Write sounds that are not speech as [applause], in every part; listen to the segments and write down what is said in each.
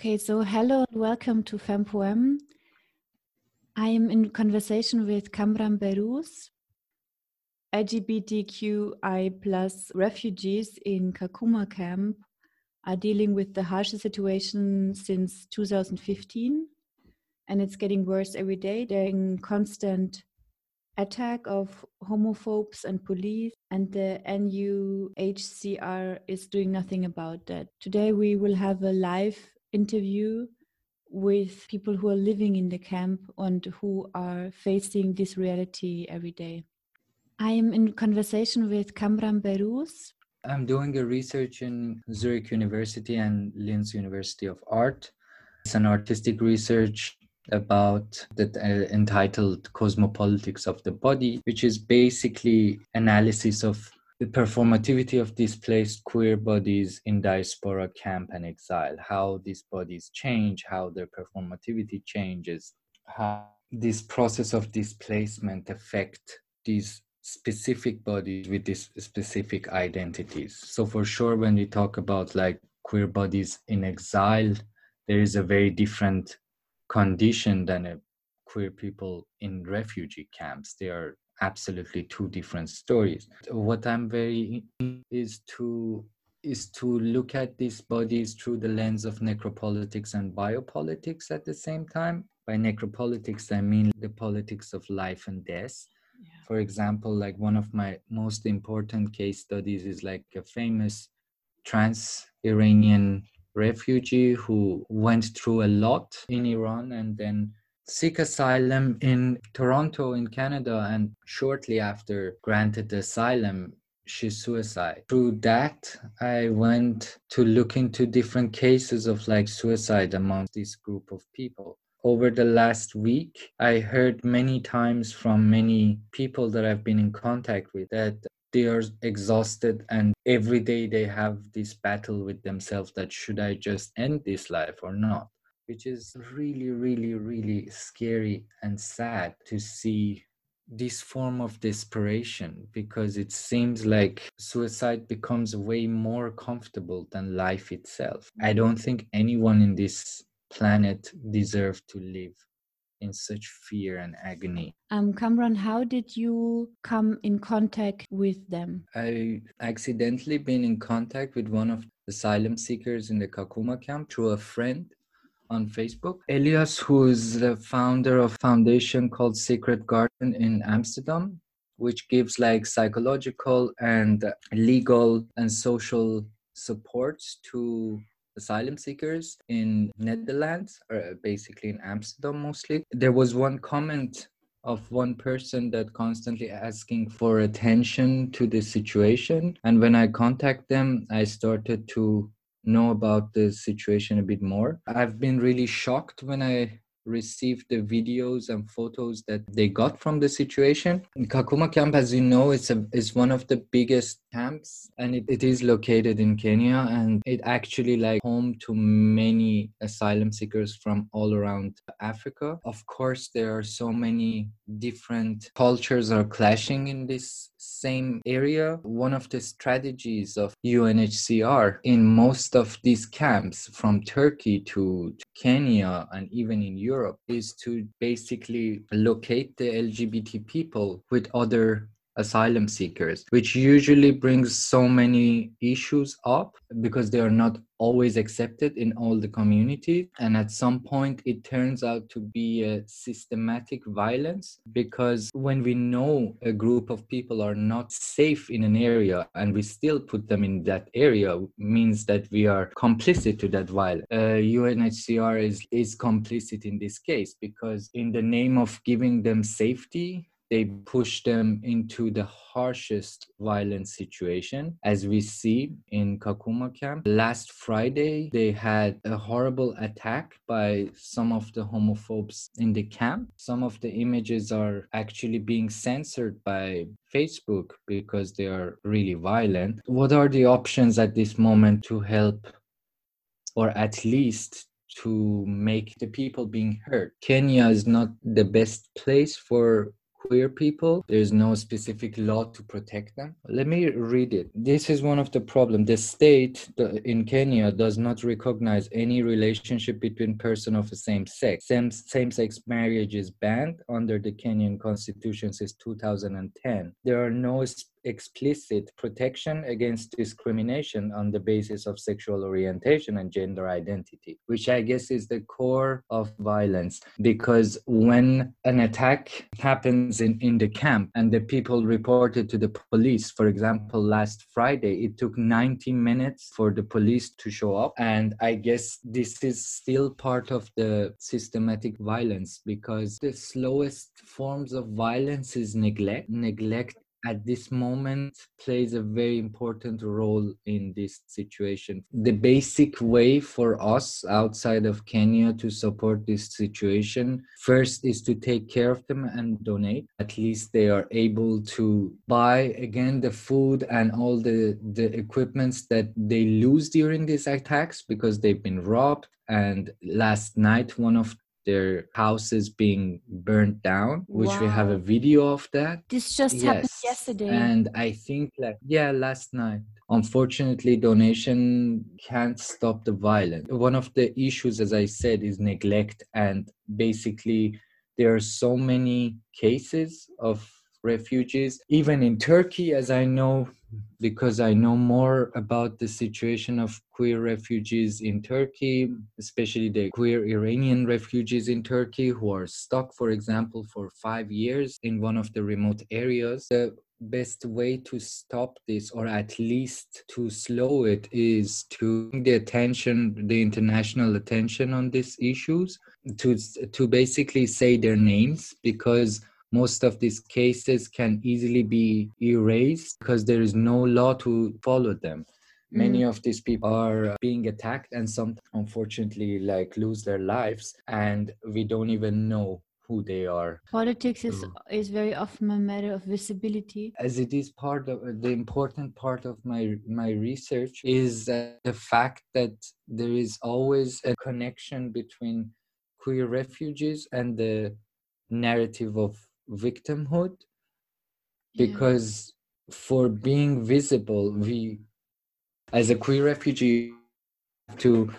Okay, so hello and welcome to FemPoem. I am in conversation with Kamran Behrouz, LGBTQI plus refugees in Kakuma camp are dealing with the harshest situation since 2015 and it's getting worse every day. They're in constant attack of homophobes and police and the UNHCR is doing nothing about that. Today we will have a live interview with people who are living in the camp and who are facing this reality every day. I am in conversation with Kamran Behrouz. I'm doing a research in Zurich University and Linz University of Art. It's an artistic research about that uh, entitled Cosmopolitics of the Body, which is basically analysis of the performativity of displaced queer bodies in diaspora, camp, and exile, how these bodies change, how their performativity changes, how this process of displacement affect these specific bodies with these specific identities. So for sure, when we talk about like queer bodies in exile, there is a very different condition than a queer people in refugee camps. They are absolutely two different stories. What I'm very is to is to look at these bodies through the lens of necropolitics and biopolitics at the same time. By necropolitics, I mean the politics of life and death. Yeah. For example, like one of my most important case studies is like a famous trans Iranian refugee who went through a lot in Iran and then seek asylum in Toronto in Canada and shortly after granted asylum she suicide. Through that I went to look into different cases of like suicide among this group of people. Over the last week, I heard many times from many people that I've been in contact with that they are exhausted and every day they have this battle with themselves that should I just end this life or not? Which is really, really, really scary and sad to see this form of desperation because it seems like suicide becomes way more comfortable than life itself. I don't think anyone in this planet deserves to live in such fear and agony. Um, Kamran, how did you come in contact with them? I accidentally been in contact with one of the asylum seekers in the Kakuma camp through a friend on Facebook. Elias, who is the founder of foundation called Secret Garden in Amsterdam, which gives like psychological and legal and social supports to asylum seekers in Netherlands, or basically in Amsterdam mostly. There was one comment of one person that constantly asking for attention to the situation and when i contact them i started to know about the situation a bit more. I've been really shocked when I received the videos and photos that they got from the situation. Kakuma camp, as you know, is a, is one of the biggest camps and it, it is located in Kenya and it actually like home to many asylum seekers from all around Africa. Of course, there are so many different cultures are clashing in this same area. One of the strategies of UNHCR in most of these camps from Turkey to, to Kenya and even in Europe is to basically locate the LGBT people with other asylum seekers, which usually brings so many issues up because they are not always accepted in all the communities. And at some point, it turns out to be a systematic violence because when we know a group of people are not safe in an area and we still put them in that area, means that we are complicit to that violence. Uh, UNHCR is, is complicit in this case because, in the name of giving them safety, they push them into the harshest violent situation. As we see in kakuma camp last friday they had a horrible attack by some of the homophobes in the camp. Some of the images are actually being censored by facebook because they are really violent. What are the options at this moment to help or at least to make the people being heard. Kenya is not the best place for queer people. There's no specific law to protect them. Let me read it. This is one of the problems. The state in Kenya does not recognize any relationship between person of the same sex. Same, same-sex marriage is banned under the Kenyan constitution since 2010. There are no explicit protection against discrimination on the basis of sexual orientation and gender identity, which I guess is the core of violence. Because when an attack happens in, in the camp and the people reported to the police, for example, last Friday, it took 90 minutes for the police to show up. And I guess this is still part of the systematic violence because the slowest forms of violence is neglect. Neglect at this moment plays a very important role in this situation. The basic way for us outside of Kenya to support this situation first is to take care of them and donate. At least they are able to buy again the food and all the, the equipments that they lose during these attacks because they've been robbed. And last night, one of their houses being burnt down which wow. we have a video of that. This just yes. happened yesterday. And i think like yeah last night. Unfortunately donation can't stop the violence. One of the issues as i said is neglect and basically there are so many cases of refugees. Even in turkey as i know because I know more about the situation of queer refugees in Turkey, especially the queer Iranian refugees in Turkey who are stuck, for example, for five years in one of the remote areas. The best way to stop this, or at least to slow it, is to the attention, the international attention on these issues, to, to basically say their names because most of these cases can easily be erased because there is no law to follow them. Many mm. of these people are being attacked and some unfortunately like lose their lives and we don't even know who they are. Politics is is very often a matter of visibility. As it is part of the important part of my my research is uh, the fact that there is always a connection between queer refugees and the narrative of victimhood because yeah. for being visible we as a queer refugee to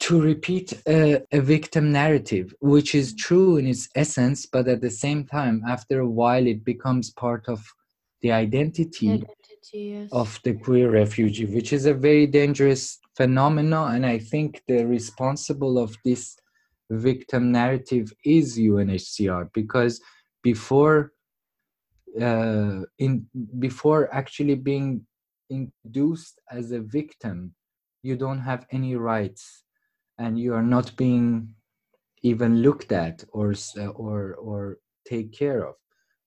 to repeat a, a, victim narrative which is true in its essence but at the same time after a while it becomes part of the identity, identity yes. of the queer refugee which is a very dangerous phenomenon and i think the responsible of this victim narrative is UNHCR because before uh, in before actually being induced as a victim, you don't have any rights, and you are not being even looked at or or or take care of.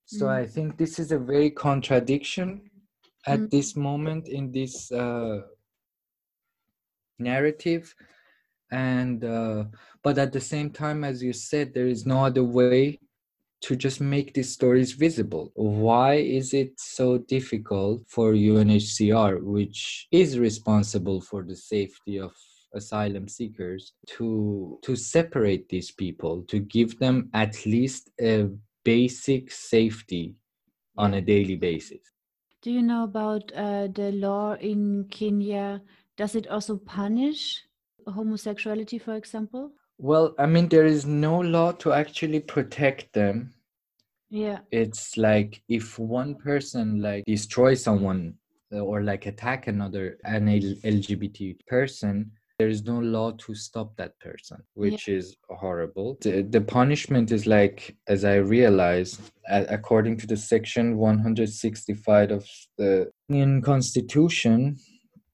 So mm. I think this is a very contradiction at mm. this moment in this uh, narrative and uh, but at the same time as you said there is no other way to just make these stories visible. Why is it so difficult for unhcr which is responsible for the safety of asylum seekers to to separate these people to give them at least a basic safety on a daily basis? Do you know about uh, the law in kenya? Does it also punish homosexuality, for example? Well, I mean, there is no law to actually protect them. Yeah. It's like if one person like destroys someone uh, or like attack another an LGBT person, there is no law to stop that person, which yeah. is horrible. The, the punishment is like, as I realized, according to the section 165 of the Indian Constitution,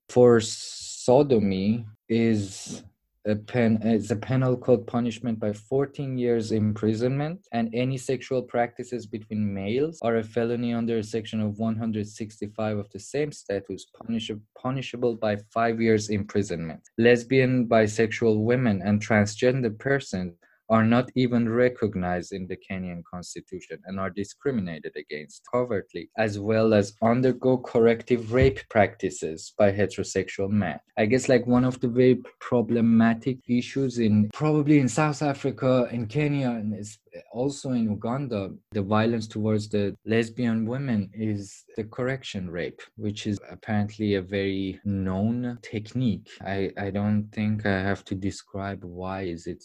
for sodomy is a pen is a penal code punishment by 14 years imprisonment and any sexual practices between males are a felony under section of 165 of the same statutes punishable punishable by 5 years imprisonment. Lesbian bisexual women and transgender persons are not even recognized in the Kenyan constitution and are discriminated against covertly, as well as undergo corrective rape practices by heterosexual men. I guess like one of the very problematic issues in probably in South Africa, in Kenya, and is also in Uganda, the violence towards the lesbian women is the correction rape, which is apparently a very known technique. I, I don't think I have to describe why is it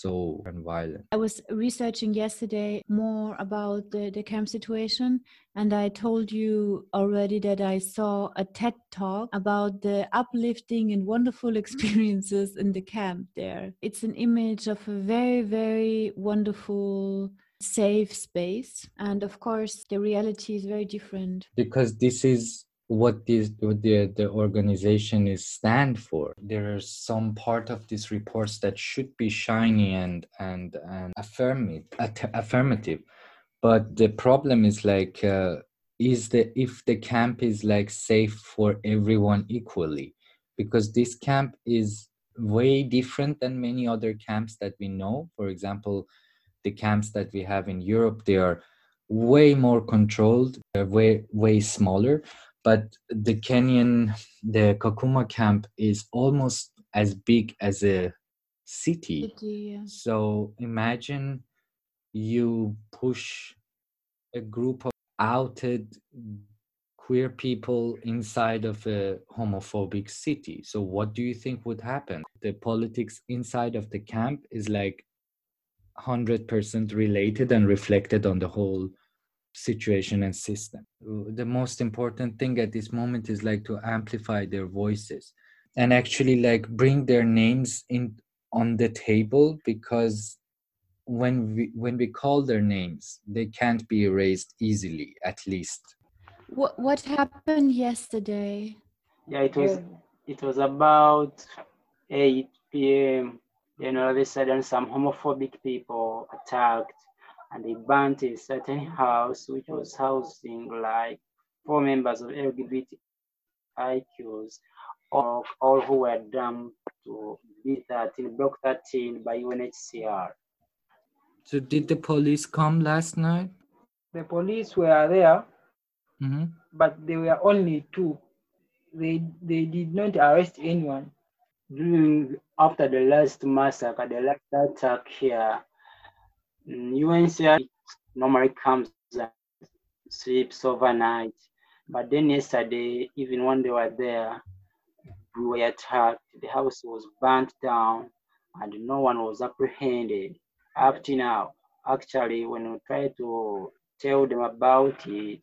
so and violent. I was researching yesterday more about the, the camp situation, and I told you already that I saw a TED talk about the uplifting and wonderful [laughs] experiences in the camp there. It's an image of a very, very wonderful safe space and of course the reality is very different because this is what this what the, the organization is stand for. There are some part of these reports that should be shiny and and and affirmative affirmative. But the problem is like uh, is the if the camp is like safe for everyone equally. Because this camp is way different than many other camps that we know. For example the camps that we have in europe they are way more controlled they're way way smaller but the Kenyan, the Kakuma camp is almost as big as a city. city yeah. So imagine you push a group of outed queer people inside of a homophobic city. So what do you think would happen? The politics inside of the camp is like 100% related and reflected on the whole situation and system. The most important thing at this moment is like to amplify their voices and actually like bring their names in on the table because when we when we call their names they can't be erased easily at least what what happened yesterday yeah it was um, it was about 8 p.m then all of a sudden some homophobic people attacked and they burnt a certain house which was housing like four members of LGBTIQs, all, all who were dumped to B13, Block 13 by UNHCR. So did the police come last night? The police were there, mm-hmm. but they were only two. They they did not arrest anyone. During after the last massacre, the last attack here, Mm, UNHCR normally comes and sleeps overnight. But then yesterday, even when they were there, we were attacked. The house was burnt down and no one was apprehended up to now. Actually, when we try to tell them about it,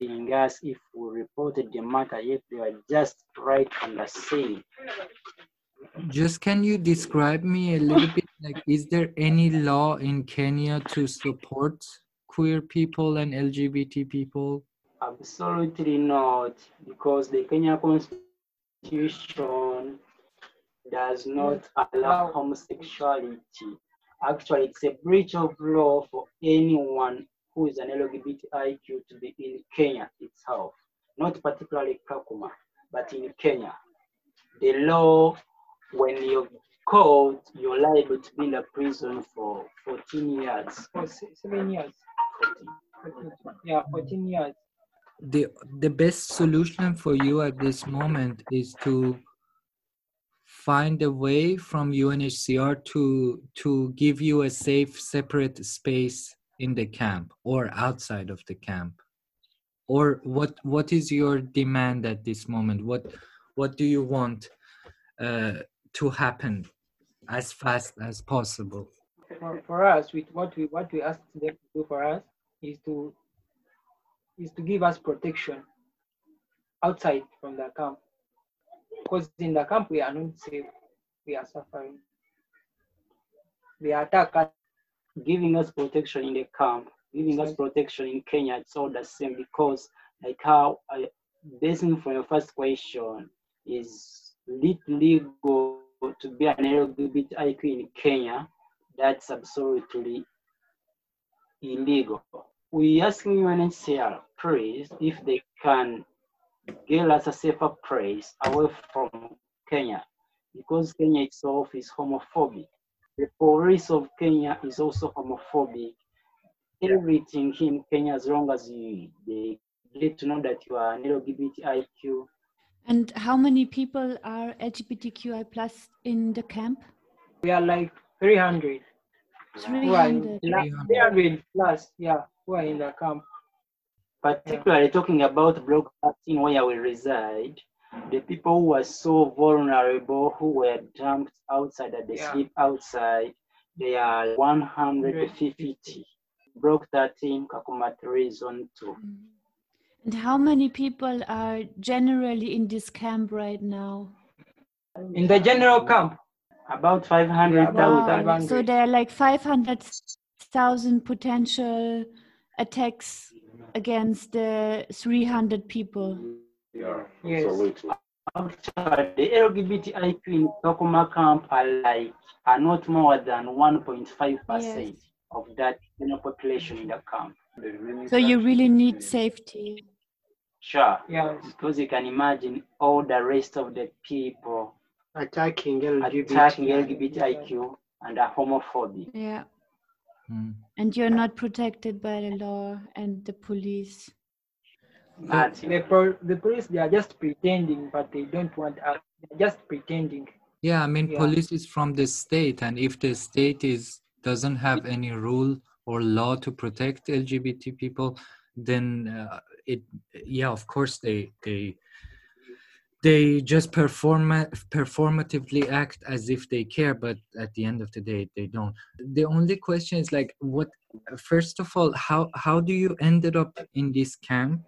asking us if we reported the matter, yet they were just right on the scene. Just can you describe me a little bit like is there any law in Kenya to support queer people and LGBT people? Absolutely not, because the Kenya constitution does not allow homosexuality. Actually, it's a breach of law for anyone who is an LGBTIQ to be in Kenya itself, not particularly Kakuma, but in Kenya. The law, when you caught, you're liable to be in a prison for 14 years. For seven years. 14. Yeah, 14 years. The, the best solution for you at this moment is to find a way from UNHCR to to give you a safe separate space in the camp or outside of the camp or what what is your demand at this moment what what do you want uh, to happen as fast as possible. For, for us, with what we what we ask them to do for us is to is to give us protection outside from the camp. Because in the camp we are not safe, we are suffering. They attack us. Giving us protection in the camp, giving us protection in Kenya, it's all the same because like how I basing for your first question is legal to be an LGBTIQ in Kenya, that's absolutely illegal. We asking UNHCR, please, if they can get us a safer place away from Kenya, because Kenya itself is homophobic. the police of Kenya is also homophobic. Everything in Kenya, as long as you they get to know that you are an LGBTIQ, And how many people are LGBTQI plus in the camp? We are like 300. Who are in, 300. la- 300 plus, yeah, who are in the camp. particularly talking about block 13 where we reside, the people who were so vulnerable, who were dumped outside, that they Yeah. sleep outside, they are 150. Block 13, Kakuma 3, Zone 2. Mm. And how many people are generally in this camp right now? In the general camp, About 500,000. Wow. So there are like 500,000 potential attacks against the 300 people. Yeah, Yes. absolutely. Actually, the LGBTIQ in Kakuma camp are like are not more than 1.5 percent Yes. of that general population in the camp. So you really need safety. Sure. yes. Because you can imagine all the rest of the people attacking LGBT. attacking LGBTIQ and are homophobic. Yeah. Mm. And you're not protected by the law and the police. But The, pro- the police, they are just pretending, but they don't want us. They're just pretending. Yeah, I mean, Yeah. police is from the state, and if the state is doesn't have any rule or law to protect LGBT people, then uh, it yeah, of course they they they just perform performatively act as if they care, but at the end of the day, they don't. The only question is like, what? First of all, how how do you ended up in this camp,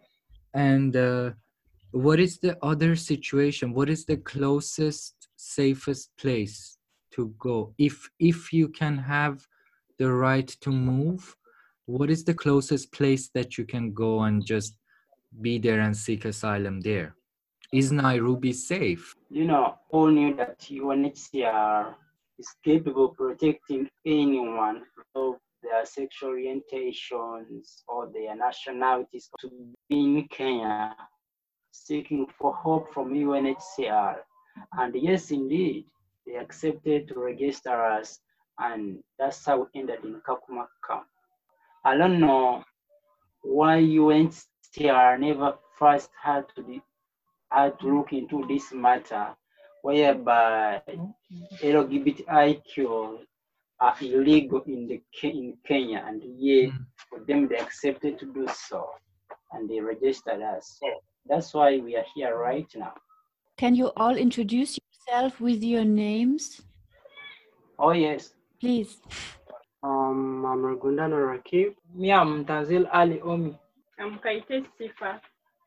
and uh, what is the other situation what is the closest safest place to go if if you can have the right to move what is the closest place that you can go and just be there and seek asylum there is nairobi safe you know, all knew that UNHCR is capable of protecting anyone of their sexual orientations or their nationalities to be in Kenya seeking for help from UNHCR. And yes, indeed, they accepted to register us, and that's how we ended in Kakuma camp. I don't know why UNHCR never first had to be had to look into this matter, whereby LGBTIQ are illegal in the in Kenya, and yet Mm. for them they accepted to do so, and they registered us. So that's why we are here right now. Can you all introduce yourself with your names, Oh yes, please? Um, I'm Ragundana Rakib. Me, I'm Tanzil Ali Omi. I'm Sifa.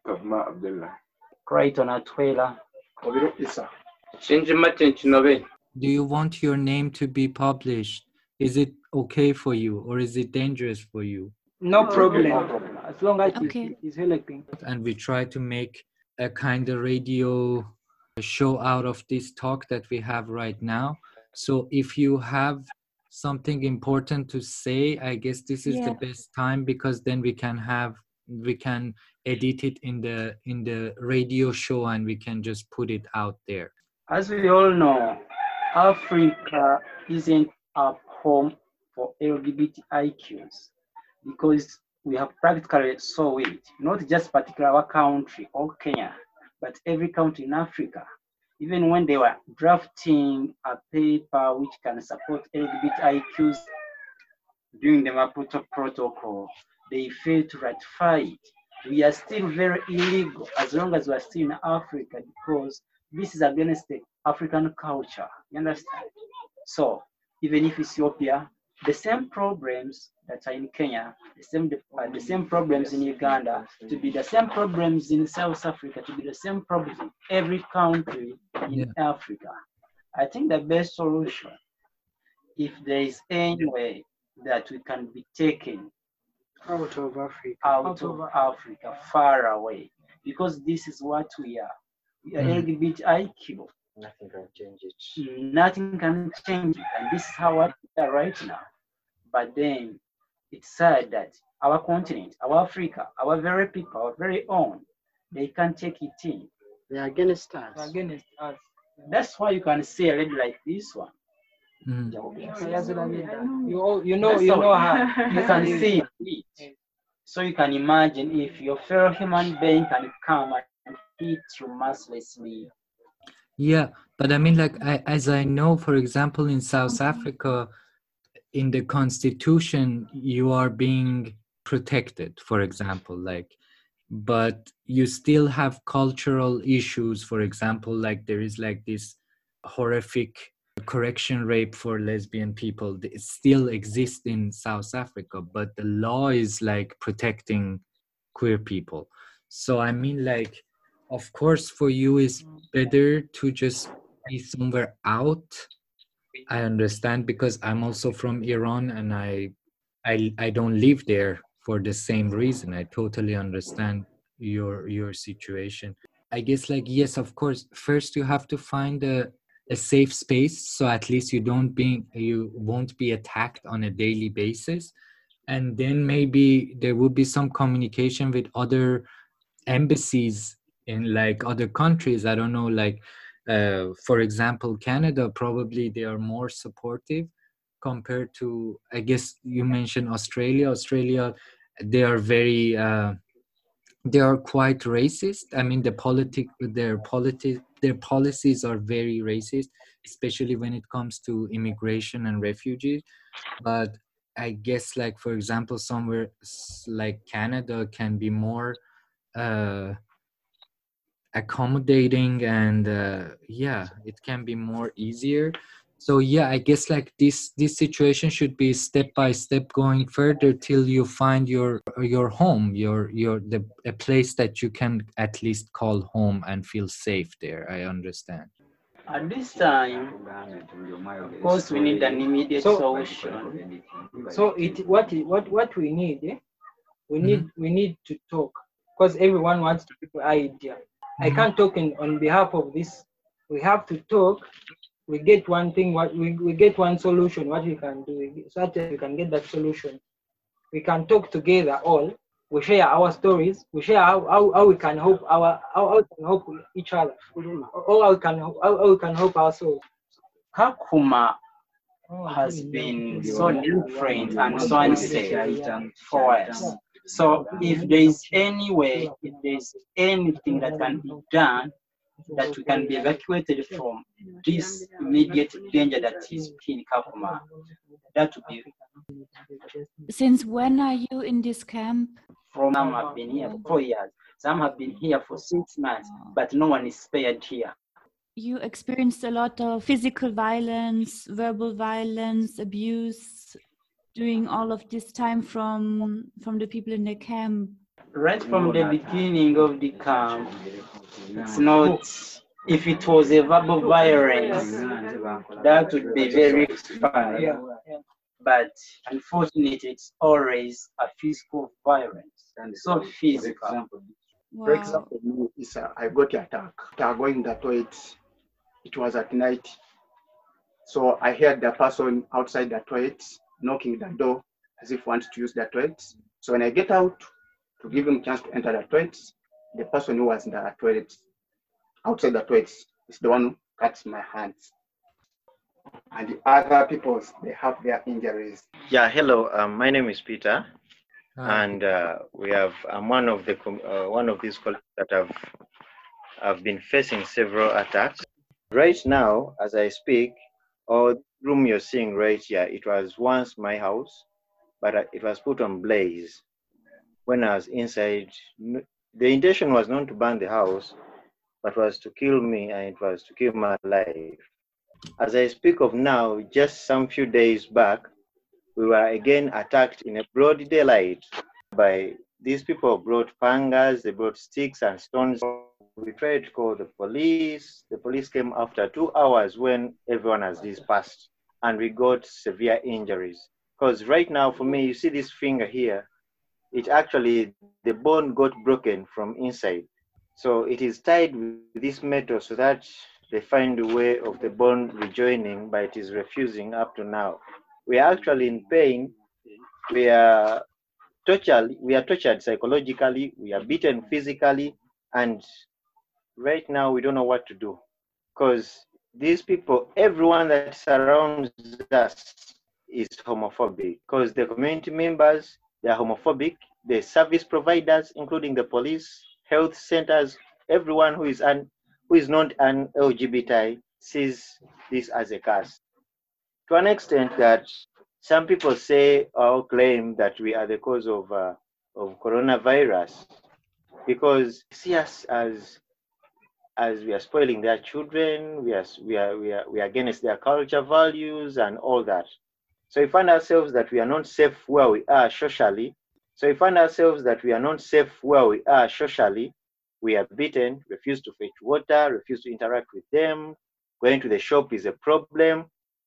Kavma Abdullah. Crichton Atwela. Obiro Isa. Shinji Martin Chinobe. do you want your name to be published is it okay for you or is it dangerous for you No problem. No problem. As long as Okay. it's, it's helping. and we try to make a kind of radio show out of this talk that we have right now. So if you have something important to say, I guess this is the best time because then we can have we can edit it in the in the radio show and we can just put it out there. As we all know, Africa isn't a home for LGBTIQs because we have practically saw it, not just particular our country or Kenya, but every country in Africa. Even when they were drafting a paper which can support LGBTIQs during the Maputo Protocol, they failed to ratify it. We are still very illegal as long as we are still in Africa because this is against the African culture. You understand? So even if Ethiopia, the same problems that are in Kenya, the same uh, the same problems in Uganda, to be the same problems in South Africa, to be the same problems in every country in Africa. I think the best solution, if there is any way that we can be taken out of Africa. out Out of of Africa, far away, because this is what we are. We are Mm. LGBTIQ. Nothing can change it. Nothing can change it, and this is how we are right now. But then it's sad that our continent, our Africa, our very people, our very own, they can't take it in. They are against us. They're Against us. That's why you can see a lady like this one. Mm. You, you know, you know her. You can see it. So you can imagine if your fellow human being can come and hit you mercilessly. Yeah, but I mean, like, I, as I know, for example, in South Africa, in the constitution, you are being protected, for example, like, but you still have cultural issues. For example, like, there is like this horrific correction rape for lesbian people. Still exists in South Africa, but the law is like protecting queer people. So, I mean, like, of course for you is better to just be somewhere out i understand because i'm also from iran and i i i don't live there for the same reason i totally understand your your situation i guess like yes of course first you have to find a a safe space so at least you don't be you won't be attacked on a daily basis. And then maybe there will be some communication with other embassies in like other countries. I don't know like uh, for example canada probably they are more supportive compared to i guess you mentioned australia. Australia they are very uh, they are quite racist. I mean the politic their politic their policies are very racist especially when it comes to immigration and refugees. But i guess like for example somewhere like canada can be more uh accommodating and uh, yeah it can be more easier so yeah i guess like this this situation should be step by step going further till you find your your home your your the a place that you can at least call home and feel safe there i understand At this time, of course, we need an immediate So- solution. So it what what what we need, eh? we need we need to talk because everyone wants to give an idea. I Mhm. can't talk in, on behalf of this. We have to talk. We get one thing. What we, we get one solution. What we can do, so that we can get that solution. We can talk together all. We share our stories. We share how, how, how we can help our how, how we can help each other. Or how we can how, how we can help ourselves. Kakuma oh, has been so different and so unsafe for us. So if there is any way, if there is anything that can be done, that we can be evacuated from this immediate danger that is in Kakuma, that would be Since when are you in this camp? from some have been here for four years, some have been here for six months, but no one is spared here. You experienced a lot of physical violence, verbal violence, abuse during all of this time from from the people in the camp. Right from the beginning of the camp, it's not, if it was a verbal violence, that would be very fine. Yeah. But unfortunately, it's always a physical violence. And so physical. Wow. For example, me, is, uh, I got attack. After going the toilet, it was at night. So I heard the person outside the toilet knocking the door as if wants to use the toilet. So when I get out to give him chance to enter the toilets. the person who was in the toilet, outside the toilets, is the one who cuts my hands. And the other people, they have their injuries. Yeah, hello. Um, my name is Peter, Hi. and uh, we have. I'm one of the uh, one of these colleagues that have have been facing several attacks. Right now, as I speak, or room you're seeing right here, it was once my house, but uh, it was put on blaze when I was inside. The intention was not to burn the house, but was to kill me, and it was to kill my life. As I speak of now, just some few days back, we were again attacked in a broad daylight by these people brought pangas, they brought sticks and stones. We tried to call the police. The police came after two hours when everyone has dispersed and we got severe injuries. Because right now, for me, you see this finger here, it actually, the bone got broken from inside. So it is tied with this metal so that they find a way of the bone rejoining, but it is refusing up to now we are actually in pain. We are tortured. We are tortured psychologically. We are beaten physically, and right now we don't know what to do, because these people, everyone that surrounds us is homophobic because the community members, they are homophobic. The service providers, including the police, health centers, everyone who is un, who is not an LGBT sees this as a curse. To an extent that some people say or claim that we are the cause of uh, of coronavirus because see us as as we are spoiling their children, we are we are we are we are against their culture values and all that. So we find ourselves that we are not safe where we are socially. So we find ourselves that we are not safe where we are socially. We are beaten, refuse to fetch water, refuse to interact with them. Going to the shop is a problem.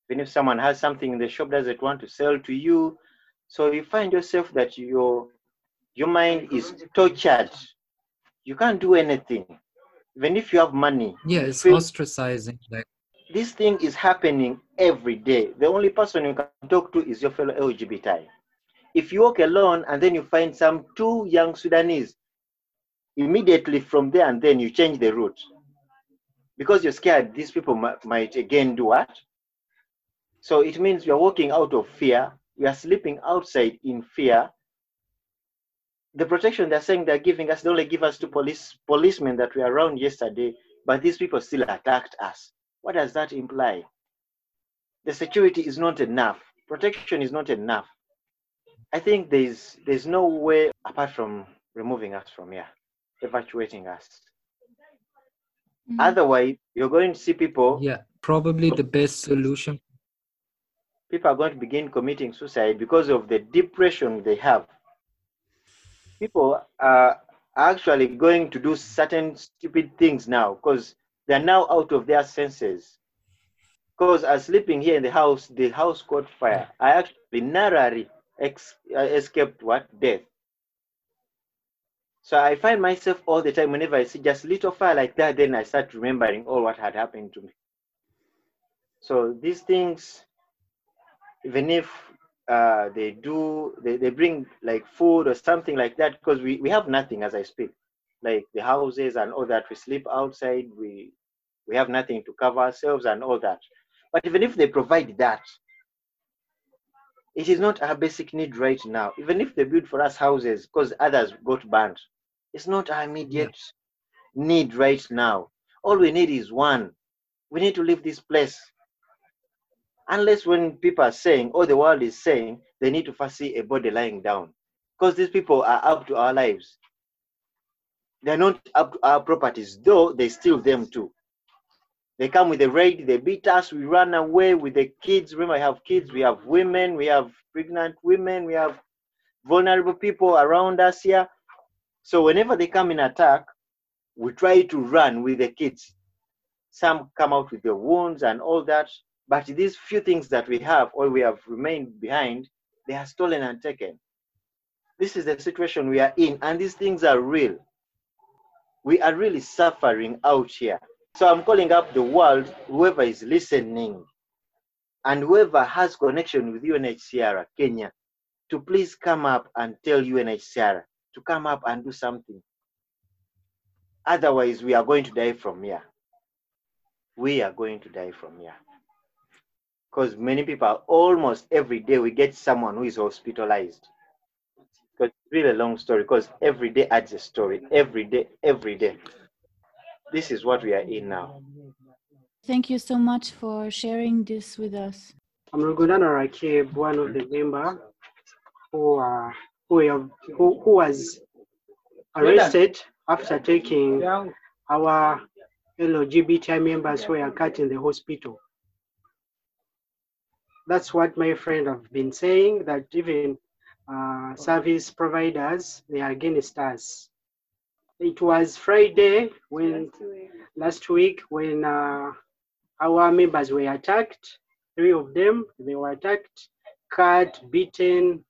Even if someone has something in the shop doesn't want to sell to you. So you find yourself that your your mind is tortured. You can't do anything. Even if you have money. Yeah, it's feel- ostracizing. Like this thing is happening every day. The only person you can talk to is your fellow LGBTI. If you walk alone and then you find some two young Sudanese, immediately from there and then you change the route because you're scared these people might, again do what? So it means you're walking out of fear, we are sleeping outside in fear. The protection they're saying they're giving us, they only give us to police policemen that we were around yesterday, but these people still attacked us. What does that imply? The security is not enough. Protection is not enough. I think there's there's no way apart from removing us from here, evacuating us. Mhm. Otherwise, you're going to see people. yeah, probably the best solution. People are going to begin committing suicide because of the depression they have. People are actually going to do certain stupid things now because they're now out of their senses. Because as sleeping here in the house, the house caught fire. I actually narrowly ex- uh, escaped what death. So I find myself all the time whenever I see just little fire like that, then I start remembering all what had happened to me. So these things, even if uh, they do, they, they bring like food or something like that, because we, we have nothing as I speak, like the houses and all that. We sleep outside, we we have nothing to cover ourselves and all that. But even if they provide that, it is not our basic need right now. Even if they build for us houses, because others got banned, it's not our immediate need right now. All we need is one. We need to leave this place. Unless when people are saying, or the world is saying, they need to first see a body lying down. Because these people are up to our lives. They're not up to our properties, though they steal them too. They come with a raid, they beat us, we run away with the kids. Remember, I have kids, we have women, we have pregnant women, we have vulnerable people around us here. So whenever they come in attack, we try to run with the kids. Some come out with the wounds and all that, but these few things that we have or we have remained behind, they are stolen and taken. This is the situation we are in, and these things are real. We are really suffering out here. So I'm calling up the world, whoever is listening, and whoever has connection with UNHCR Kenya, to please come up and tell UNHCR to come up and do something. Otherwise, we are going to die from here. We are going to die from here. Because many people, almost every day, we get someone who is hospitalized. Because it's really a long story, because every day adds a story. Every day, every day. This is what we are in now. Thank you so much for sharing this with us. I'm Rugundana Rakib, one of the member who uh, who, have, who who was arrested after taking our LGBTI members who were cut in the hospital. That's what my friend have been saying. That even uh, service providers they are against us. It was Friday when last week when uh, our members were attacked. Three of them they were attacked, cut, beaten.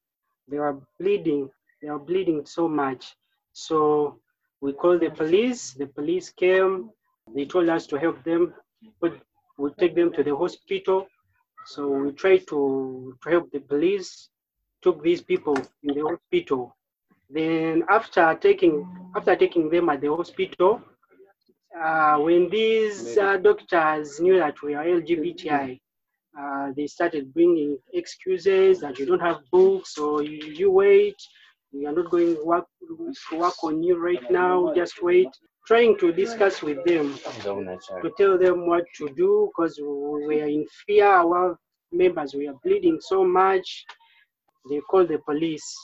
They were bleeding. They were bleeding so much. So we called the police. The police came. They told us to help them. But we take them to the hospital. So we tried to, to help the police. Took these people in the hospital. Then after taking after taking them at the hospital, uh, when these uh, doctors knew that we are LGBTI, uh, they started bringing excuses that you don't have books or you, you wait, we are not going to work, to work on you right now, just wait. Trying to discuss with them to tell them what to do because we are in fear. Our members, we are bleeding so much. They called the police.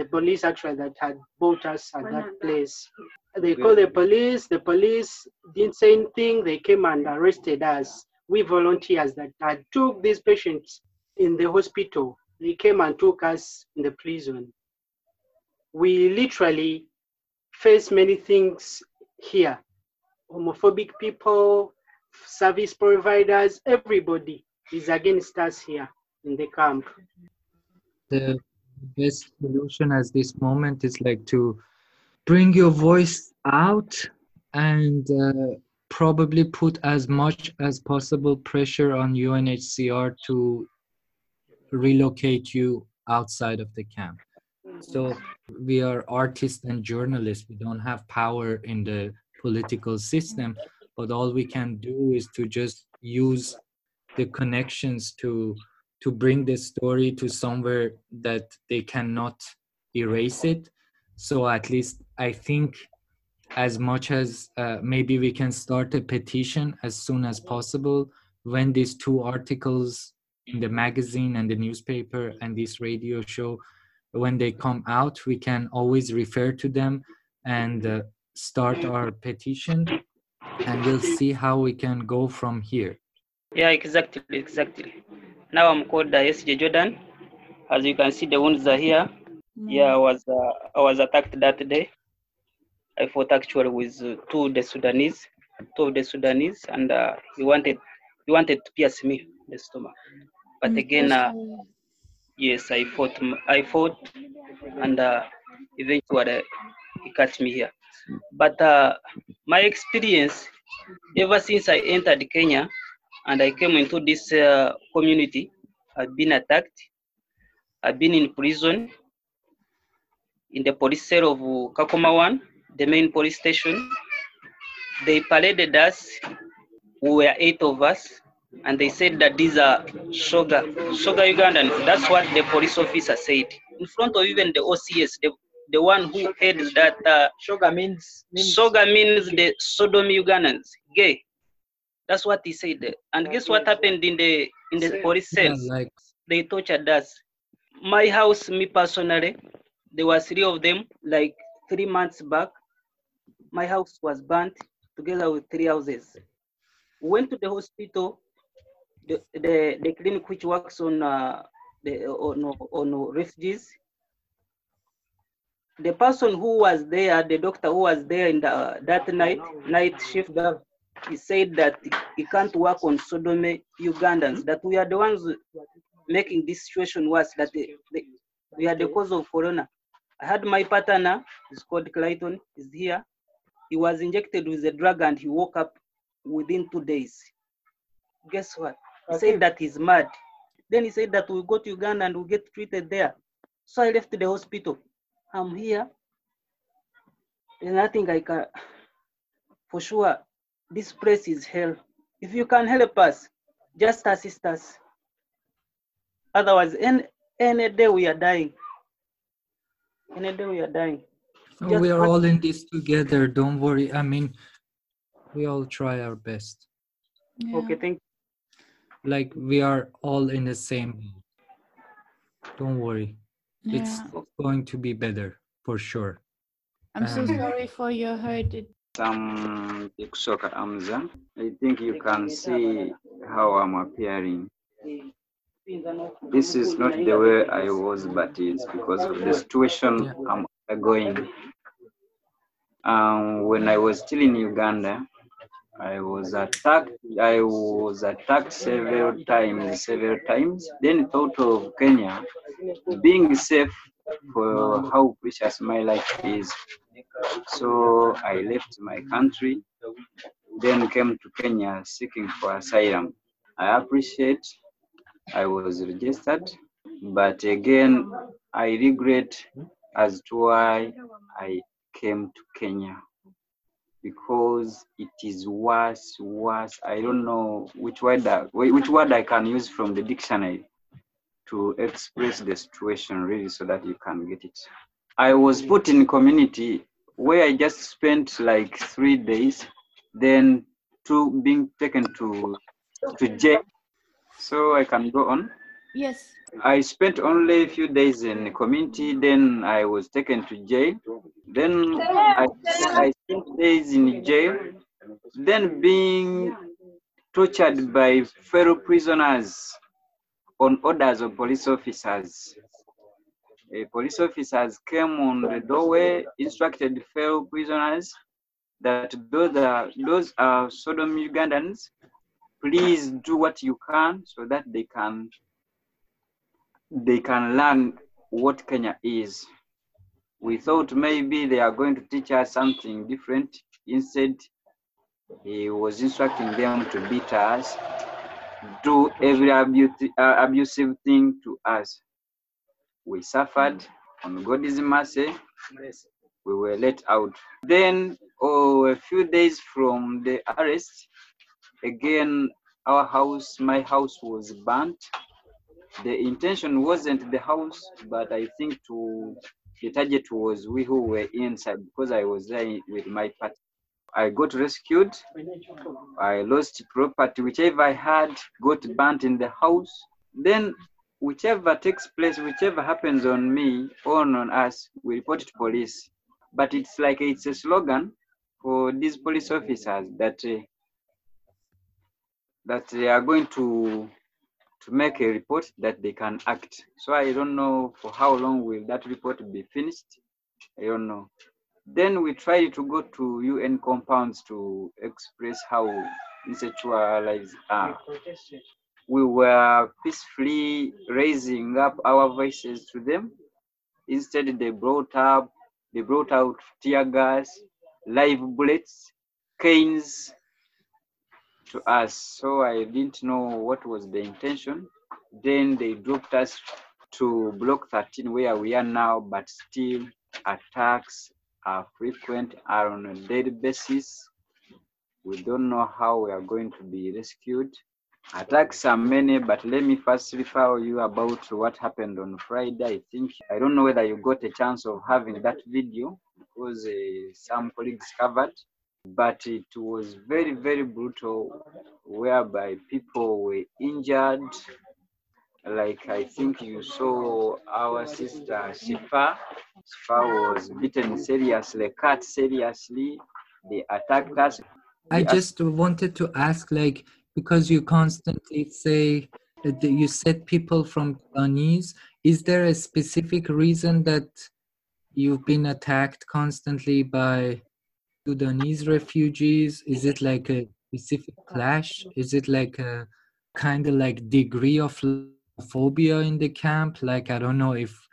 The police actually that had bought us at that place. They called the police. The police didn't say anything. They came and arrested us. We volunteers that had took these patients in the hospital. They came and took us in the prison. We literally face many things here. Homophobic people, service providers, everybody is against us here in the camp. The best solution at this moment is like to bring your voice out and uh, probably put as much as possible pressure on UNHCR to relocate you outside of the camp. So we are artists and journalists. We don't have power in the political system, but all we can do is to just use the connections to to bring the story to somewhere that they cannot erase it. So at least I think as much as uh, maybe we can start a petition as soon as possible when these two articles in the magazine and the newspaper and this radio show when they come out we can always refer to them and uh, start our petition and we'll see how we can go from here Yeah, exactly, exactly. Now I'm called uh, SJ Jordan. As you can see, the wounds are here. Yeah, I was uh, I was attacked that day. I fought actually with uh, two of the Sudanese, two of the Sudanese, and uh, he wanted he wanted to pierce me the stomach. But again, uh, yes, I fought I fought, and uh, eventually he cut me here. But uh, my experience, ever since I entered Kenya, and I came into this uh, community. I've been attacked. I've been in prison in the police cell of 1, the main police station. They paraded us. We were eight of us, and they said that these are Shoga, Shoga Ugandan. That's what the police officer said in front of even the OCS, the, the one who heads that. Uh, Shoga means, means Shoga means the Sodom Ugandans, gay. That's what he said. And guess what happened in the in the police Yeah, cells? like They tortured us. My house, me personally, there were three of them. Like three months back, my house was burnt together with three houses. Went to the hospital. The the, the clinic which works on uh, the on on refugees. The person who was there, the doctor who was there in the that night night shift, he said that he can't work on Sodom Ugandans, that we are the ones making this situation worse, that they, they, we are the cause of corona. I had my partner, he's called Clayton, he's here. He was injected with a drug and he woke up within two days. Guess what? He said that he's mad. Then he said that we go to Uganda and we get treated there. So I left the hospital. I'm here. There's nothing I can, for sure, this place is hell. If you can help us, just assist us. Otherwise, any, any day we are dying. Any day we are dying. No, Just we are all in this together. Don't worry. I mean, we all try our best. Okay, thank you. Like we are all in the same. Don't worry. It's Yeah. going to be better for sure. I'm so Um, sorry for your hurt. It, Sam Kusoka Amza. I think you can see how I'm appearing. This is not the way I was, but it's because of the situation I'm undergoing. Um, when I was still in Uganda, I was attacked. I was attacked several times, several times. Then thought of Kenya being safe for how precious my life is. So I left my country, then came to Kenya seeking for asylum. I appreciate I was registered, but again, I regret as to why I came to Kenya. because it is worse, worse. I don't know which word which word I can use from the dictionary to express the situation really so that you can get it. I was put in community where I just spent like three days, then two being taken to to jail. So I can go on. Yes. I spent only a few days in the community, then I was taken to jail. Then I, I spent days in jail, then being tortured by fellow prisoners on orders of police officers. Uh, police officers came on the doorway, instructed fellow prisoners that those are, those are Sodom Ugandans. Please do what you can so that they can they can learn what Kenya is. We thought maybe they are going to teach us something different. Instead, he was instructing them to beat us, do every uh, abusive thing to us. We suffered on God's mercy. We were let out. Then, oh, a few days from the arrest, again, our house, my house was burnt the intention wasn't the house, but I think to the target was we who were inside because I was there with my partner. I got rescued. I lost property, whichever I had got burnt in the house. Then whichever takes place, whichever happens on me or on us, we report to police. But it's like it's a slogan for these police officers that uh, that they are going to to make a report that they can act. So I don't know for how long will that report be finished. I don't know. Then we tried to go to UN compounds to express how insecure our lives are. We were peacefully raising up our voices to them. Instead, they brought up, they brought out tear gas, live bullets, canes, to us. So I didn't know what was the intention. Then they dropped us to block 13 where we are now, but still attacks are frequent, are on a daily basis. We don't know how we are going to be rescued. Attacks are many, but let me first refer you about what happened on Friday. I think, I don't know whether you got a chance of having that video because uh, some colleagues covered but it was very, very brutal, whereby people were injured. Like I think you saw our sister Shifa. Shifa was beaten seriously, cut seriously. They attacked us. I just wanted to ask, like, because you constantly say that you said people from Sudanese, is there a specific reason that you've been attacked constantly by Sudanese refugees? Is it like a specific clash? Is it like a kind of like degree of phobia in the camp? Like I don't know if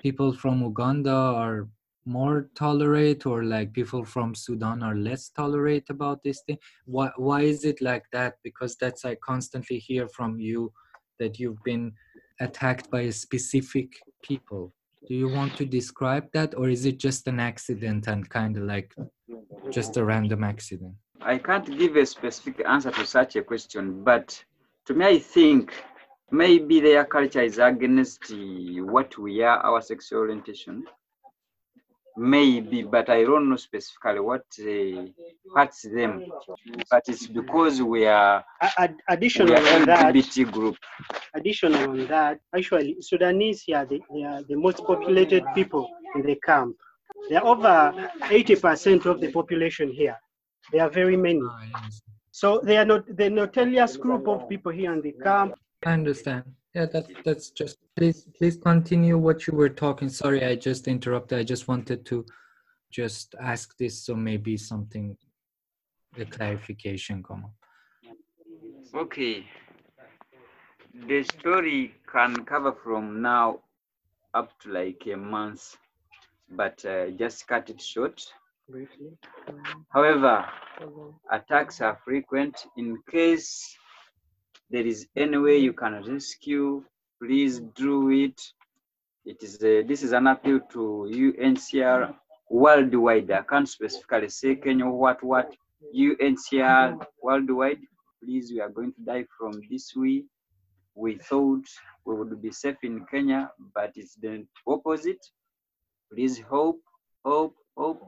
people from Uganda are more tolerate or like people from Sudan are less tolerate about this thing. Why why is it like that? Because that's I constantly hear from you that you've been attacked by a specific people. Do you want to describe that or is it just an accident and kind of like just a random accident? I can't give a specific answer to such a question, but to me, I think maybe their culture is against what we are, our sexual orientation. Maybe, but I don't know specifically what uh, hurts them. But it's because we are Ad- additional we are on that, LGBT group. additional on that, actually, Sudanese here, they, they are the most populated people in the camp. They are over 80% of the population here. There are very many. So they are not the notorious group of people here in the camp. I understand. Yeah, that that's just please please continue what you were talking. Sorry, I just interrupted. I just wanted to just ask this so maybe something a clarification come up. Okay. The story can cover from now up to like a month, but uh, just cut it short. Briefly. However, attacks are frequent. In case there is any way you can rescue, please do it. It is a, this is an appeal to UNHCR worldwide. I can't specifically say Kenya what what UNHCR worldwide. Please, we are going to die from this way. We thought we would be safe in Kenya, but it's the opposite. Please hope, hope, hope.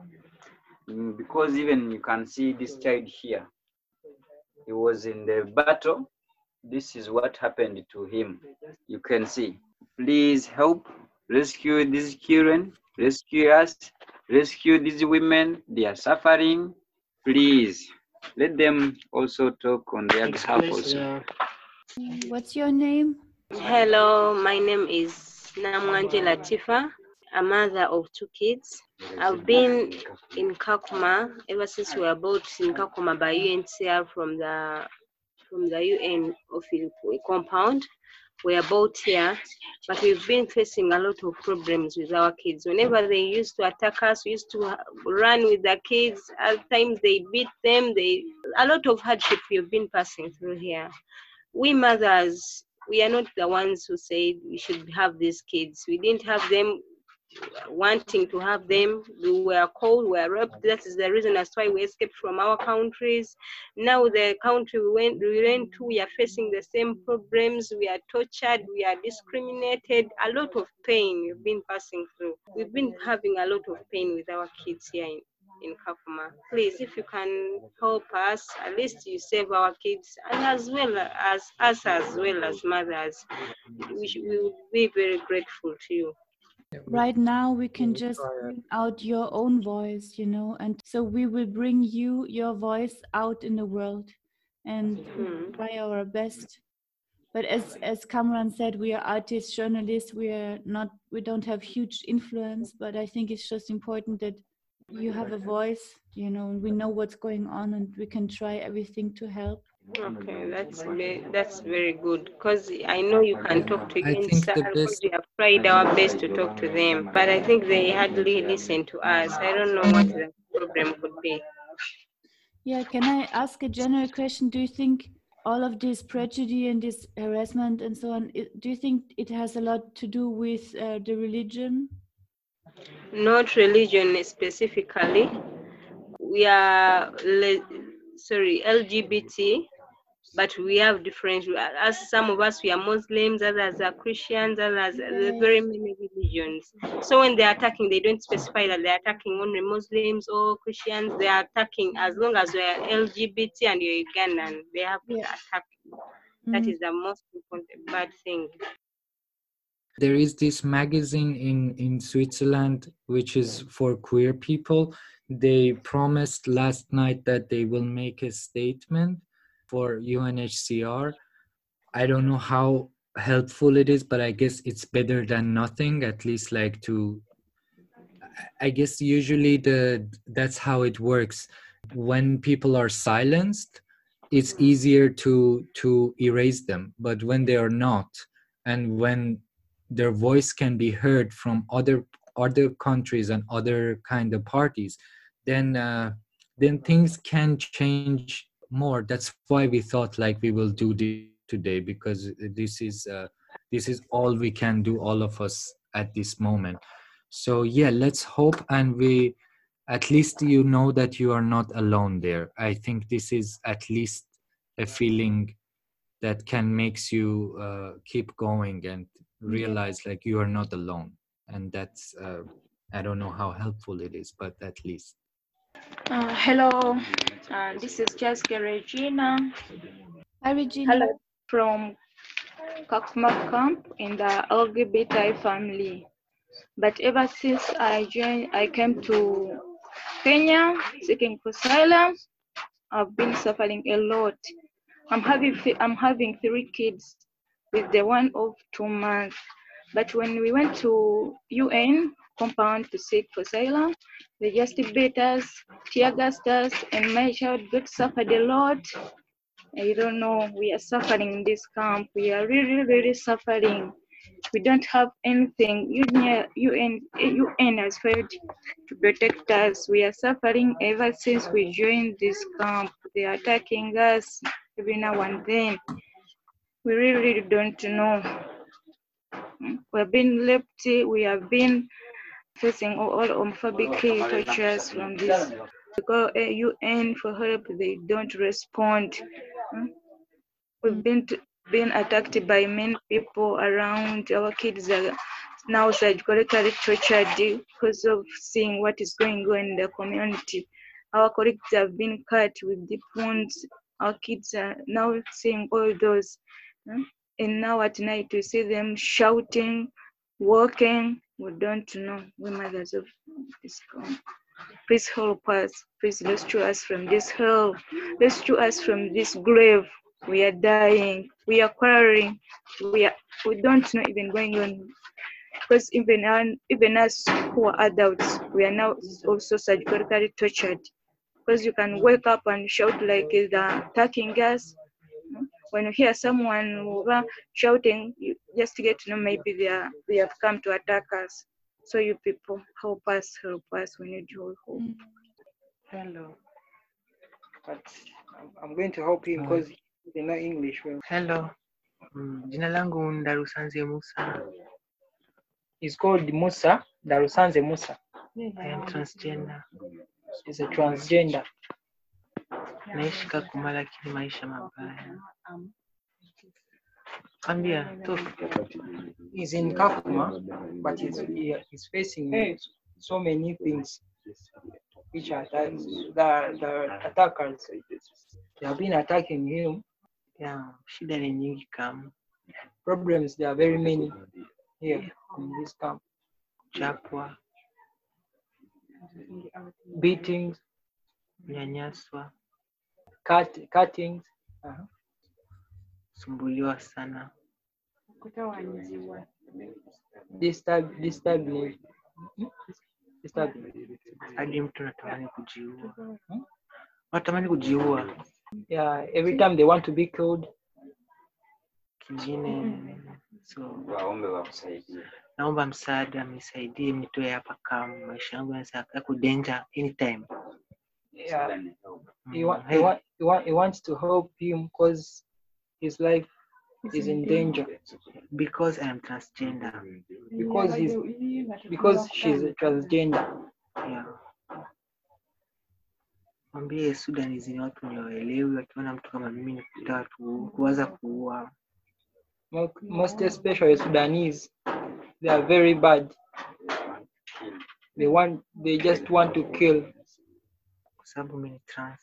Mm, Because even you can see this child here. He was in the battle. This is what happened to him. You can see. Please help rescue these children, rescue us, rescue these women. They are suffering. Please let them also talk on their behalf also. What's your name? Hello, my name is Namwanje Latifa, a mother of two kids. I've been in Kakuma ever since we were brought in Kakuma by UNHCR from the from the UN office compound. We are both here, but we've been facing a lot of problems with our kids. Whenever they used to attack us, we used to run with the kids. At times they beat them. They a lot of hardship we've been passing through here. We mothers, we are not the ones who said we should have these kids. We didn't have them wanting to have them. We were called, we were raped. That is the reason as why we escaped from our countries. Now the country we went, we went to, we are facing the same problems. We are tortured, we are discriminated. A lot of pain we've been passing through. We've been having a lot of pain with our kids here in, in Kakuma. Please, if you can help us, at least you save our kids, and as well as us, as well as mothers, we, should, we will be very grateful to you. Right now, we can just bring out your own voice, you know, and so we will bring you your voice out in the world and Mhm. try our best. But as as Kamran said, we are artists, journalists. We are not. We don't have huge influence. But I think it's just important that you have a voice, you know, and we know what's going on, and we can try everything to help. Okay, that's ve- that's very good because I know you can talk to I think the best- we have tried our best to talk to them, but I think they hardly listen to us. I don't know what the problem could be. Yeah, can I ask a general question? Do you think all of this prejudice and this harassment and so on, do you think it has a lot to do with uh, the religion? Not religion specifically. We are le- sorry LGBT, but we have different. As some of us, we are Muslims, others are Christians, others are very many religions. So when they are attacking, they don't specify that they're attacking only Muslims or Christians. They are attacking as long as they are LGBT and you're Ugandan. They have to attack. That Mm. is the most important bad thing. there is this magazine in in switzerland which is for queer people they promised last night that they will make a statement for unhcr i don't know how helpful it is but i guess it's better than nothing at least like to I- guess usually the that's how it works. When people are silenced it's easier to to erase them. But when they are not and when their voice can be heard from other other countries and other kind of parties then uh, then things can change more. That's why we thought like we will do this today because this is uh, this is all we can do all of us at this moment. So yeah let's hope and we at least you know that you are not alone there. I think this is at least a feeling that can makes you uh, keep going and realize like you are not alone. And that's uh, i don't know how helpful it is but at least Uh, hello, uh, this is Jessica Regina. Hi, Regina. Hello, from Kakuma camp in the LGBT family. But ever since I joined, I came to Kenya seeking for asylum. I've been suffering a lot. I'm having I'm having three kids with the one of two months. But when we went to UN compound to seek for asylum, they just beat us, tear and child got suffered a lot. I don't know. We are suffering in this camp. We are really, really suffering. We don't have anything. UN, UN, UN has failed to protect us. We are suffering ever since we joined this camp. They are attacking us every now and then. We really, really don't know. We have been left. We have been facing all, homophobic tortures from this. Because uh, UN for help, they don't respond. Hmm? We've been t- been attacked by many people around. Our kids are now psychologically tortured because of seeing what is going on in the community. Our colleagues have been cut with deep wounds. Our kids are now seeing all those. hmm? And now at night we see them shouting, walking. We don't know. We mothers of this come. Please help us. Please rescue us from this hell. Rescue us from this grave. We are dying. We are quarreling. We are. We don't know even going on. Because even our, even us who are adults, we are now also psychologically tortured. Because you can wake up and shout like they're attacking us. When you hear someone shouting, you just to get to know maybe they are they have come to attack us. So you people help us, help us. We need your help. Hello. But I'm- I'm going to help him because they know English well. Hello. Mm, Jina langu Ndarusanze Musa. He's called Musa, Darusanze Musa. I am transgender. He's a transgender. Naishi Kakuma lakini maisha mabaya. Ambia, tu He's in Kakuma, but he's, he, he's facing so many things which are that the, the attackers. They have been attacking him. Yeah, shida ni nyingi kama Problems, there are very many here in this camp. Chapwa. Beatings, kunyanyaswa, cut, cuttings, uh-huh. sumbuliwa sana. disturb, disturbing, disturbing. Hadi mtu anatamani kujiua. Wanatamani kujiua. Yeah, every time they want to be killed. Kingine so naomba msaada, mnisaidie, mnitoe hapa kama maisha yangu yanaweza yako danger anytime. Yeah, mm-hmm. he, wa- he, wa- he, wa- he wants to help him because his life is in danger. Because I am transgender. Because he's because she's a transgender. Yeah. Mwambie Sudanese ni watu wenye wakiona mtu kama mimi ni kuwaza kuua. Most especially Sudanese, they are very bad. They want, they just want to kill Kwa sababu mimi ni trans.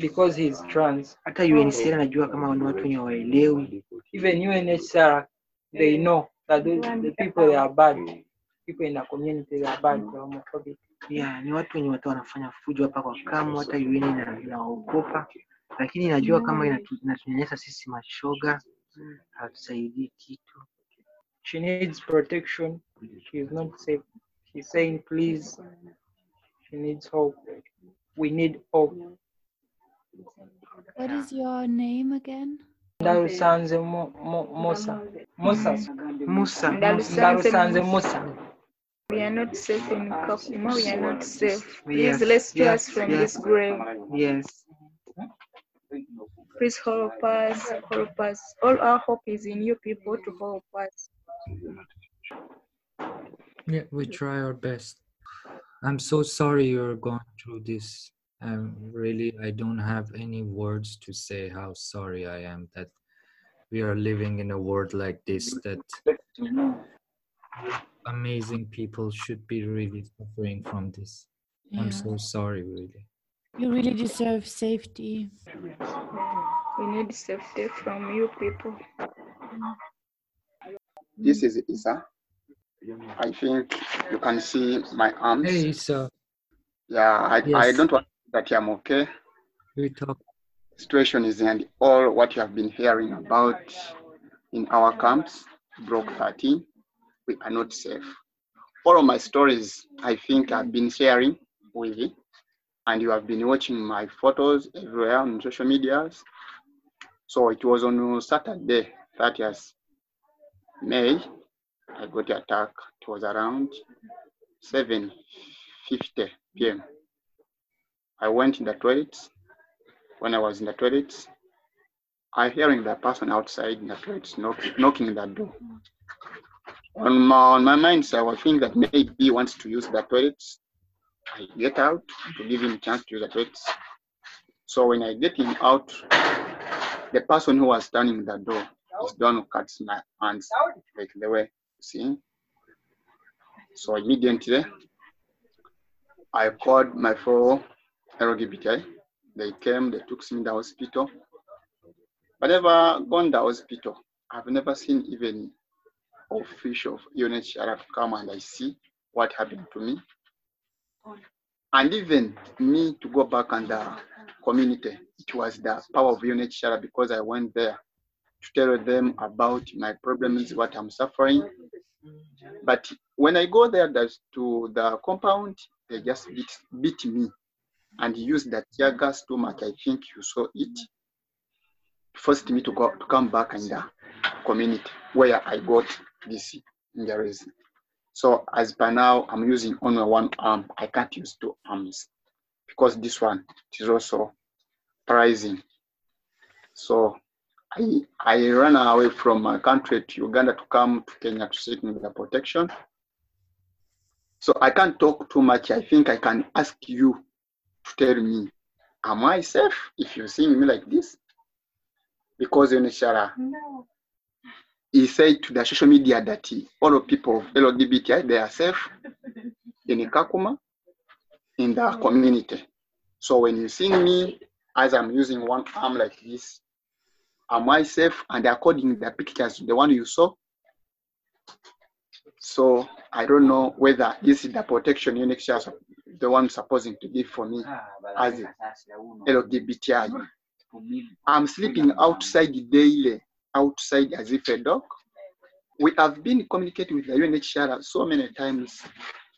because he is trans. Hata UNHCR najua kama ni watu wenye waelewi. Even UNHCR, they know that the, the people they are bad. People in the community they are bad. they are homophobic. Yeah, ni watu wenye watu wanafanya fujo hapa kwa kamu, hata UN ina- inawaogopa, lakini inajua kama inatu- inatunyanyasa sisi mashoga, hatusaidii kitu. She needs protection. She is not safe. She's saying, please, she needs hope. We need hope. What is your name again? Ndarusanze Mo- Mo- Musa. Musa. Musa. Ndarusanze Musa. We are not safe in Kakuma. We are not safe. Yes, Please rescue yes, us from yes. this grave. Yes. Please help us. Help us. All our hope is in you people to help us. Yeah, we try our best. I'm so sorry you're going through this. Um, really, I don't have any words to say how sorry I am that we are living in a world like this. That amazing people should be really suffering from this. I'm so sorry, really. You really deserve safety. We need safety from you people. This is Isa. I think you can see my arms. Hey, Isa. Yeah, I, I don't want that I'm okay. We talk. Situation is and all what you have been hearing about in our camps, Block 13, we are not safe. All of my stories, I think I've been sharing with you, and you have been watching my photos everywhere on social medias. So it was on Saturday, 30th May, I got the attack. It was around 7:50 p.m. I went in the toilet. When I was in the toilet, I hearing the person outside in the toilet knock, knocking the door. on my, on my mind, so I think that maybe he wants to use the toilets. I get out to give him a chance to use the toilets. So when I get him out, the person who was standing in the door is the one who cuts my hands like the way see. So immediately I called my fellow LGBTI. They came, they took me to the hospital. But never gone to the hospital. I've never seen even official of to come and I see what happened to me. And even me to go back and the community, it was the power of UNHCR because I went there to tell them about my problems, what I'm suffering. But when I go there to the compound, they just beat, beat me and used the tear gas too much. I think you saw it. Forced me to go to come back in the community where I got this injuries. So as by now, I'm using only one arm. I can't use two arms because this one is also pricing. So I, I ran away from my country to Uganda to come to Kenya to seek the protection. So I can't talk too much. I think I can ask you to tell me, am I safe if you see me like this? Because in Shara, No. he said to the social media that he, all of people of LGBTI, they are safe in Kakuma, in the community. So when you see me as I'm using one arm like this, am I safe? And according the pictures, the one you saw, so I don't know whether this is the protection is the one supposing to give for me as a LGBTI. I'm sleeping outside daily, outside as if a dog. We have been communicating with the UNHCR so many times,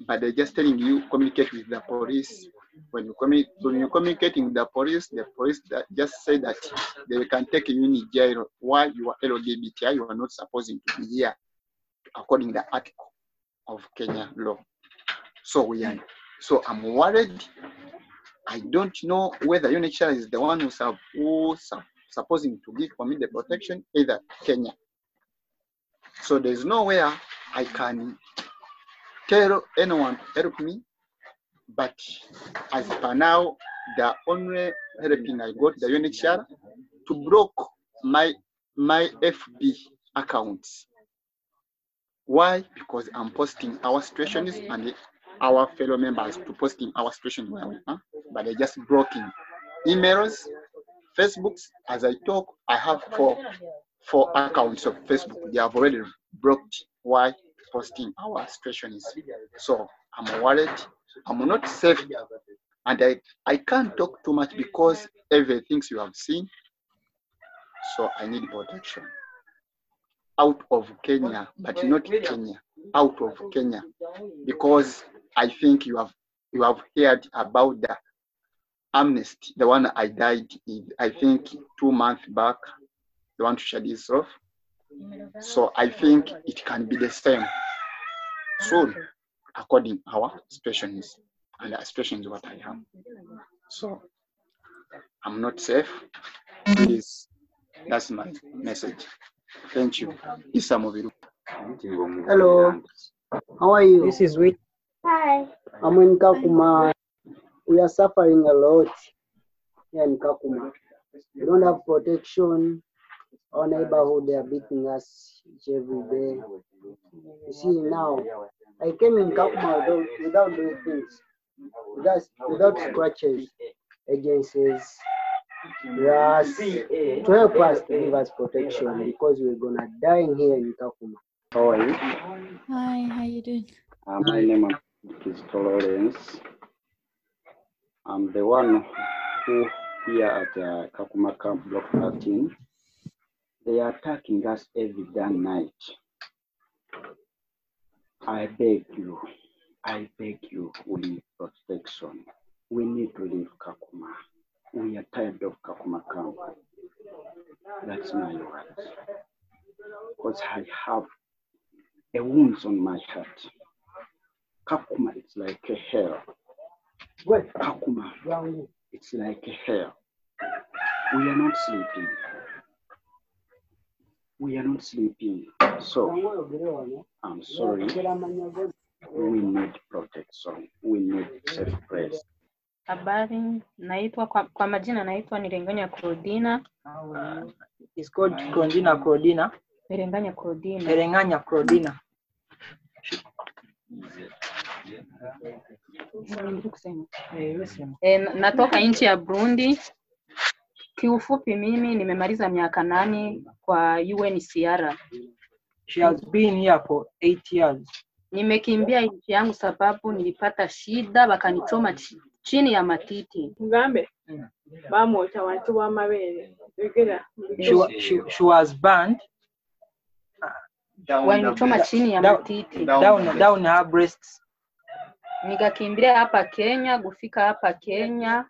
but they're just telling you communicate with the police. When you communicate, when you're communicating with the police, the police just say that they can take you in jail. Why you are LGBTI, you are not supposed to be here, according to the article of Kenya law. So we are. So I'm worried. I don't know whether UNHCR is the one who's, sub, who supposing to give for me the protection, either Kenya. So there's nowhere I can tell anyone help me. But as per now, the only helping I got the UNHCR to block my my FB accounts. Why? Because I'm posting our situations and our fellow members to posting our situation where we are, but they're just blocking emails, Facebooks. As I talk, I have four four accounts of Facebook. They have already blocked why posting our situations. So I'm worried. I'm not safe, and I I can't talk too much because everything you have seen. So I need protection out of Kenya, but not Kenya, out of Kenya, because I think you have you have heard about the amnesty, the one I died in, I think two months back, the one to shed off. So I think it can be the same soon, according our situations and the situations what I have. So I'm not safe. Please, that's my message. Thank you. Issa Mubiru. Hello, how are you? This is Wit. Hi. I'm in Kakuma. We are suffering a lot here in Kakuma. We don't have protection. Our neighborhood, they are beating us each every day. You see now, I came in Kakuma without, without doing things, without, without scratches, agencies, yes, to help us to give us protection because we're gonna die in here in Kakuma. How are you? Hi, how you doing? Uh, my name is Lawrence. I'm the one who here at uh, Kakuma Camp Block 13. They are attacking us every damn night. I beg you, I beg you, we need protection. We need to leave Kakuma. We are tired of Kakuma Camp. That's my words. Because I have a wound on my heart. Kakuma, is like a hell. Kakuma, it's like a hell. We are not sleeping. We are not sleeping. So I'm sorry. We need protection. We need safe place. Habari, naitwa kwa, kwa majina naitwa Nirenganya Claudina. It's called Claudina Claudina. Nirenganya Claudina. Nirenganya Claudina. Eh. E, natoka nchi ya Burundi. Kiufupi mimi nimemaliza miaka nane kwa UNHCR. She has been here for eight years. Nimekimbia nchi yangu sababu nilipata shida, wakanichoma chini ya matiti. mugambe bamwota wantu w'amabere yogera She, wa- she, she was burned Walinichoma chini ya down, matiti. down, down her breasts. nikakimbia hapa Kenya, kufika hapa Kenya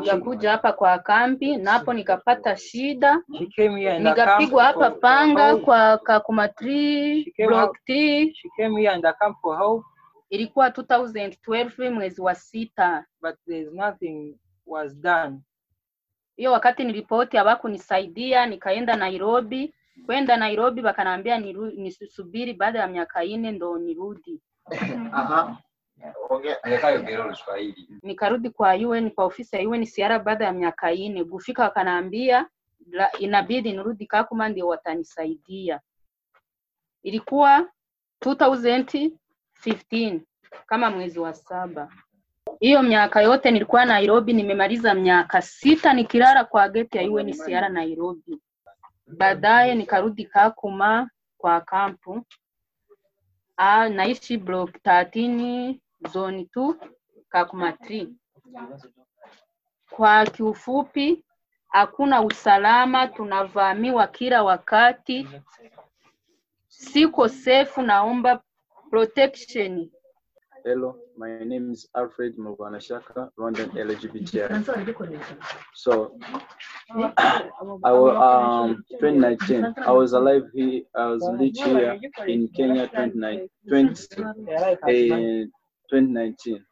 nikakuja hapa kwa kambi, na hapo nikapata shida, She came here in the nikapigwa camp hapa for- panga for- kwa Kakuma 3 came block out- 3. She came here in the camp for help, Ilikuwa 2012 mwezi wa sita. but there's nothing was done. Hiyo wakati nilipoti hawakunisaidia, nikaenda Nairobi. Kwenda Nairobi wakaniambia niru- nisubiri baada ya miaka nne ndo nirudi. Aha. Nikarudi kwa UN kwa ofisi ya UN siara baada ya miaka ine gufika, wakanaambia inabidi nirudi Kakuma ndio watanisaidia. Ilikuwa 2015 kama mwezi wa saba. Hiyo miaka yote nilikuwa Nairobi, nimemaliza miaka sita nikilala kwa geti ya UN siara Nairobi. Baadaye nikarudi Kakuma kwa kampu. Ah, naishi block 13 zone 2 Kakuma 3. Kwa kiufupi, hakuna usalama, tunavamiwa kila wakati. Siko safe, naomba protection. Hello, my name is Alfred Muganashaka, London LGBTI. So, I was um 2019. I was alive here. I was lived here in Kenya 2019, 20, eh, 2019.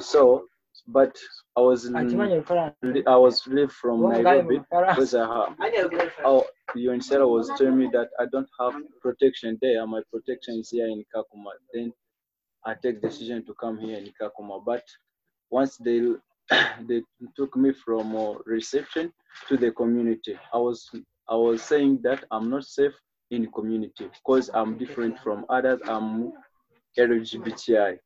So, but I was I was relieved from Nairobi because I have. Oh, the UNHCR was telling me that I don't have protection there. My protection is here in Kakuma. Then I take decision to come here in Kakuma. But once they [coughs] they took me from uh, reception to the community, I was I was saying that I'm not safe in community because I'm different from others. I'm LGBTI.